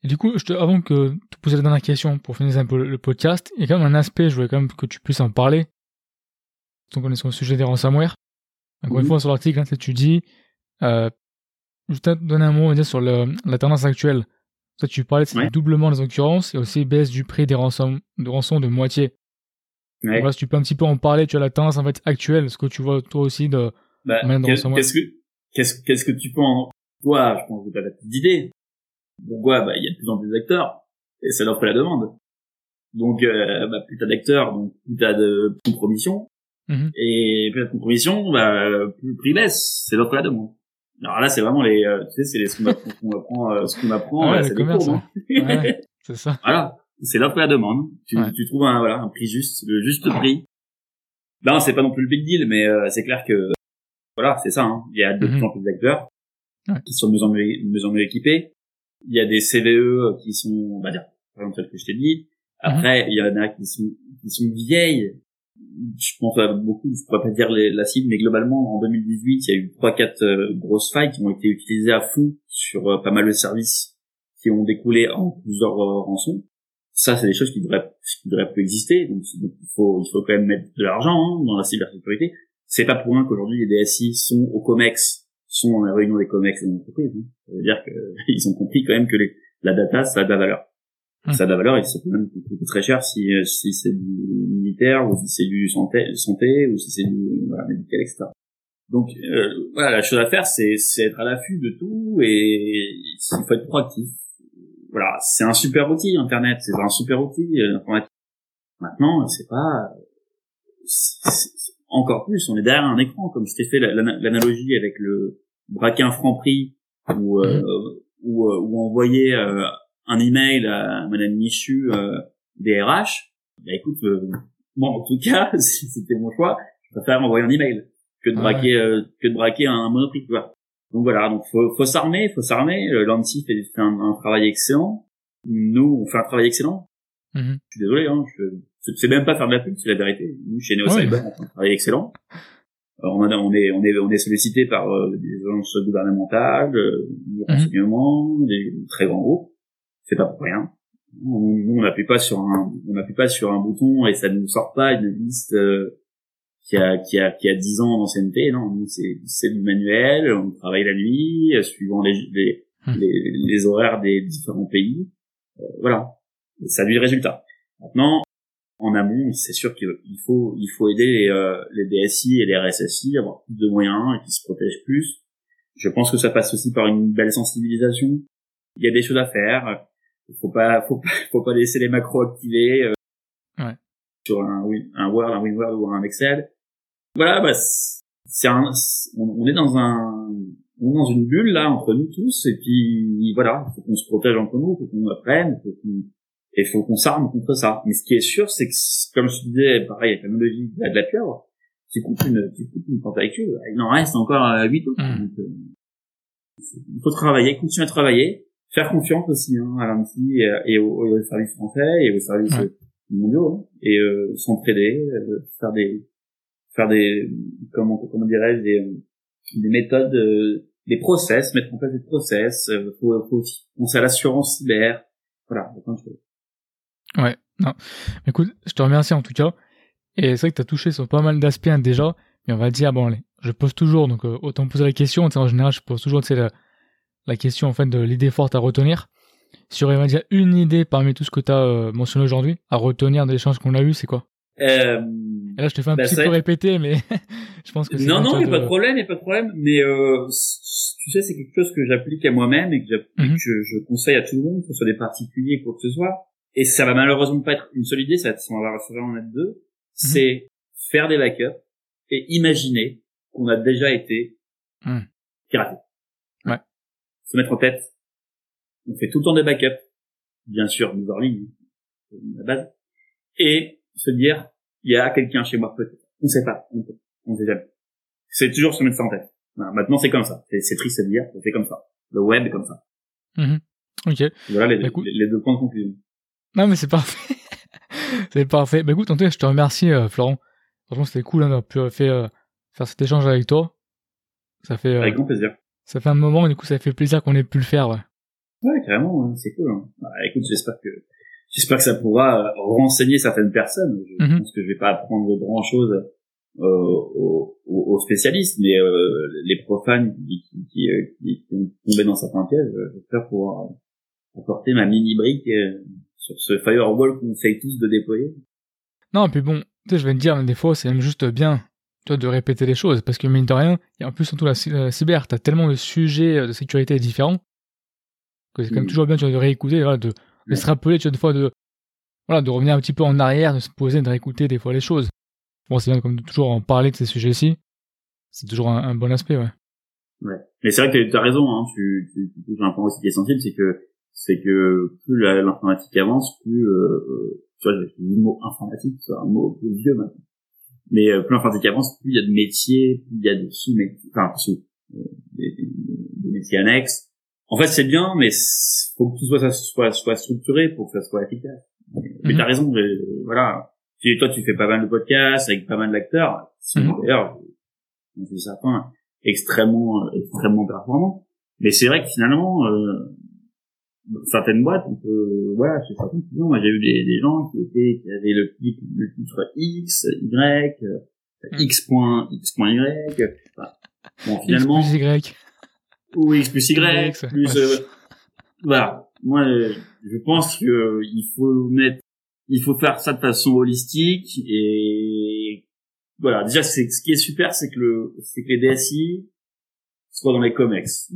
Et du coup, je te, avant que tu poses la dernière question pour finir un peu le, podcast, il y a quand même un aspect, je voulais quand même que tu puisses en parler. Donc on est sur le sujet des ransomware. Encore une fois, sur l'article, hein, tu dis, euh, je vais te donner un mot dire, sur le, la tendance actuelle. Ça, tu parlais de doublement des occurrences et aussi baisse du prix des rançons de, moitié. Ouais. Voilà, si tu peux un petit peu en parler, tu as la tendance en fait actuelle, ce que tu vois toi aussi de bah, Qu'est-ce que qu'est-ce qu'est-ce que tu penses? Toi, je pense que tu as la petite idée. Pourquoi Bah, il y a de plus en plus d'acteurs et c'est l'offre et la demande. Donc, euh, bah, plus t'as d'acteurs, donc plus t'as de compromission. Mm Et plus t'as de compromission, bah, plus le prix baisse. C'est l'offre et la demande. Alors là, c'est vraiment les, euh, tu sais, c'est les, ce qu'on apprend, euh, ce qu'on apprend, ouais, c'est des cours, hein. ouais, c'est ça. Voilà. C'est l'offre et la demande. Tu, tu trouves un, voilà, un prix juste, le juste prix. Là, c'est pas non plus le big deal, mais euh, c'est clair que, voilà, c'est ça, hein. Il y a de plus mhm. en plus d'acteurs qui sont de mieux en mieux, en mieux équipés. Il y a des CVE qui sont, on va dire, par exemple, celles que je t'ai dit. Mhm. Après, il y en a qui sont, qui sont vieilles, je pense à beaucoup, je pourrais pas dire la cible, mais globalement, en 2018, il y a eu trois, quatre euh, grosses failles qui ont été utilisées à fond sur euh, pas mal de services qui ont découlé en plusieurs euh, rançons. Ça, c'est des choses qui devraient, qui devraient plus exister. Donc, il faut, il faut quand même mettre de l'argent hein, dans la cybersécurité. C'est pas pour rien qu'aujourd'hui les DSI sont au Comex, sont dans la réunion des Comex de l'entreprise. Hein. Ça veut dire qu'ils ont compris quand même que la data, ça a de la valeur. Ça a de la valeur et ça peut même coûter très cher si, euh, si c'est du militaire ou si c'est du santé, santé ou si c'est du voilà, médical, etc. Donc euh, voilà, la chose à faire, c'est, c'est être à l'affût de tout et il faut être proactif. Voilà, c'est un super outil Internet, c'est un super outil euh, informatique. Maintenant, c'est pas encore plus. On est derrière un écran, comme je t'ai fait l'analogie avec le braquer un franc prix ou euh, mm-hmm. ou, ou envoyer un email à Madame Michu euh, des RH, bah écoute, euh, bon en tout cas, si c'était mon choix, je préfère envoyer un email que de braquer euh, que de braquer un monoprix, tu vois. Donc voilà, donc faut faut s'armer, faut s'armer. L'ANSI fait, fait un, travail excellent. Nous, on fait un travail excellent. Mm-hmm. Je suis désolé, hein, je, c'est même pas faire de la pub, c'est la vérité. Nous, chez Neo Cyber, on fait un travail excellent. Alors, on, on, est, on est, on est sollicité par des agences gouvernementales, du mm-hmm. renseignement, des très grands groupes c'est pas pour rien. On n'appuie pas sur un, on n'appuie pas sur un bouton et ça ne nous sort pas une liste euh, qui a qui a qui a 10 ans d'ancienneté. Non, c'est c'est du manuel. On travaille la nuit, euh, suivant les les, hum. les, les horaires des différents pays. Euh, voilà, et ça a du résultat. Maintenant, en amont, c'est sûr qu'il faut il faut aider les, euh, les DSI et les RSSI à avoir plus de moyens et qui se protègent plus. Je pense que ça passe aussi par une belle sensibilisation. Il y a des choses à faire faut pas, faut pas, faut pas laisser les macros activés euh, ouais. sur un, un Word, un WinWord ou un Excel. Voilà, bah, c'est un, on, est dans un, on est dans une bulle là entre nous tous et puis voilà, faut qu'on se protège entre nous, faut qu'on apprenne, faut qu'on, et faut qu'on s'arme contre ça. Mais ce qui est sûr, c'est que comme je disais, pareil, avec la mélodie de la pieuvre, tu coupes une, tu coupes une tentacule, il en reste encore 8 autres. Mmh. Euh, il faut travailler, continuer à travailler, faire confiance aussi hein, à l'ANSI et, aux, services français et aux services mondiaux hein, et euh, s'entraider, euh, faire des faire des comment comment dirais-je des, des méthodes, euh, des process, mettre en place des process. Euh, faut, faut aussi penser à l'assurance cyber. Voilà, plein de choses. Ouais, non. Écoute, je te remercie en tout cas. Et c'est vrai que tu as touché sur pas mal d'aspects hein, déjà, mais on va dire, bon allez, je pose toujours, donc autant poser la question, en général je pose toujours, tu sais, la question en fait de l'idée forte à retenir. Si on dire une idée parmi tout ce que tu as euh, mentionné aujourd'hui à retenir des échanges qu'on a eu, c'est quoi? Euh, Et là, je te fais un bah, petit peu répéter, mais je pense que c'est non, non, n'y a pas de- de problème, a pas de problème. Mais euh, tu sais, c'est quelque chose que j'applique à moi-même et que, Mhm. que je, conseille à tout le monde, que ce soit des particuliers, quoi que ce soit. Et ça va malheureusement pas être une seule idée, ça va, ça va ça va en être deux. Mhm. C'est faire des backups et imaginer qu'on a déjà été Mhm. piraté. Se mettre en tête. On fait tout le temps des backups. Bien sûr, mise en ligne, la base. Et se dire, il y a quelqu'un chez moi peut-être. On sait pas. On, peut- on sait jamais. C'est toujours se mettre ça en tête. Voilà, maintenant, c'est comme ça. C'est, triste à dire, c'est comme ça. Le web est comme ça. Mhm. Ok. Voilà les, Bah, écoute. les, les deux points de conclusion. Non, mais c'est parfait. c'est parfait. Bah écoute, en tout cas, je te remercie, euh, Florent. Franchement, c'était cool hein, d'avoir pu euh, faire, euh, faire cet échange avec toi. Ça fait, euh, Avec grand plaisir. Ça fait un moment, et du coup, ça fait plaisir qu'on ait pu le faire. Ouais. Ouais, carrément, hein, c'est cool. Hein. Bah, écoute, j'espère que j'espère que ça pourra euh, renseigner certaines personnes. Je Mhm. pense que je vais pas apprendre grand chose euh, aux, aux- spécialistes, mais euh, les profanes qui, qui, qui, euh, qui- qui ont tombé dans certains pièges, euh, j'espère pouvoir apporter ma mini brique sur ce firewall qu'on essaye tous de déployer. Non, puis bon, tu sais, je vais te dire, des fois, c'est même juste bien, tu vois, de répéter les choses, parce que mine de rien, et en plus, surtout la, la cyber, t'as tellement de sujets euh, de sécurité différents, que c'est quand même Mhm. toujours bien, tu vois, de réécouter, voilà, de, de se rappeler, tu vois, fois, de, voilà, de revenir un petit peu en arrière, de se poser, de réécouter des fois les choses. Bon, c'est bien comme de toujours en parler de ces sujets-ci. C'est toujours un, un bon aspect, ouais. Ouais. Mais c'est vrai que tu as raison, hein, tu, tu, tu touches un point aussi qui est sensible, c'est que c'est que plus l'informatique avance, plus euh, euh, tu vois, j'ai le mot informatique, c'est un mot plus vieux maintenant. Mais euh, plus l'informatique avance, plus il y a de métiers, plus il y a de sous-métiers, enfin sous, euh, des, des- métiers annexes. En fait, c'est bien, mais faut que tout soit, ça soit, soit structuré pour que ça soit efficace. Mais Mhm. t'as raison, voilà. Tu, toi, tu fais pas mal de podcasts avec pas mal d'acteurs. Mhm. D'ailleurs, j'en suis certain, extrêmement, euh, extrêmement performants. Mais c'est vrai que finalement, euh, certaines boîtes, on peut, voilà, chez certains clients, moi j'ai eu des, des gens qui étaient, qui avaient le le titre X, Y, euh, Mhm. X point, X point Y. Enfin, bon, finalement, X plus Y. ou X plus Y, X, plus, ouais. euh, voilà. Moi, euh, je pense que euh, il faut mettre, il faut faire ça de façon holistique et voilà. Déjà, c'est ce qui est super, c'est que le, c'est que les DSI soient dans les comex,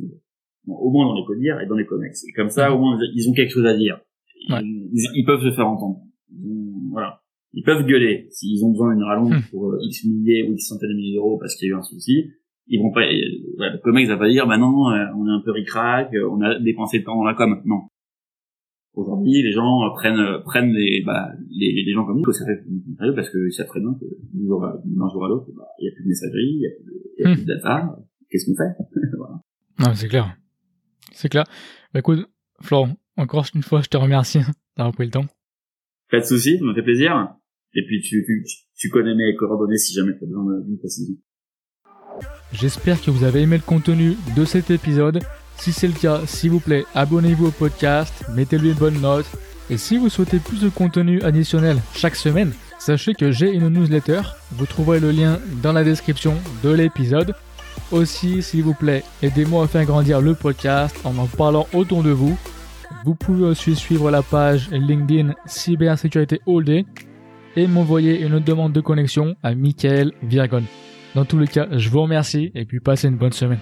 au moins dans les codir et dans les comex. Et comme ça, au moins, ils ont quelque chose à dire. Ils, Ouais. ils- ils peuvent se faire entendre. Ils voilà. Ils peuvent gueuler s'ils ont besoin d'une rallonge Hmm. pour euh, X milliers ou X centaines de milliers d'euros parce qu'il y a eu un souci ils vont pas, euh, ouais, le comex va pas dire, bah non, euh, on est un peu ricrac, euh, on a dépensé de temps dans la com. Non. Aujourd'hui, les gens euh, prennent, prennent les, bah, les, les gens comme nous, que ça fait parce que ça très bien que d'un jour à l'autre, bah, il y a plus de messagerie, il y a plus de, y a Hmm. plus de data. Qu'est-ce qu'on fait? voilà. Non, c'est clair. C'est clair. Bah écoute, Florent, encore une fois, je te remercie d'avoir pris le temps. Pas de soucis, ça me fait plaisir. Et puis tu, tu, tu connais mes coordonnées si jamais tu as besoin d'une précision. J'espère que vous avez aimé le contenu de cet épisode. Si c'est le cas, s'il vous plaît, abonnez-vous au podcast, mettez-lui une bonne note. Et si vous souhaitez plus de contenu additionnel chaque semaine, sachez que j'ai une newsletter. Vous trouverez le lien dans la description de l'épisode. Aussi, s'il vous plaît, aidez-moi à faire grandir le podcast en en parlant autour de vous. Vous pouvez aussi suivre la page LinkedIn Cybersécurité All Day et m'envoyer une demande de connexion à Michael Virgon. Dans tous les cas, je vous remercie et puis passez une bonne semaine.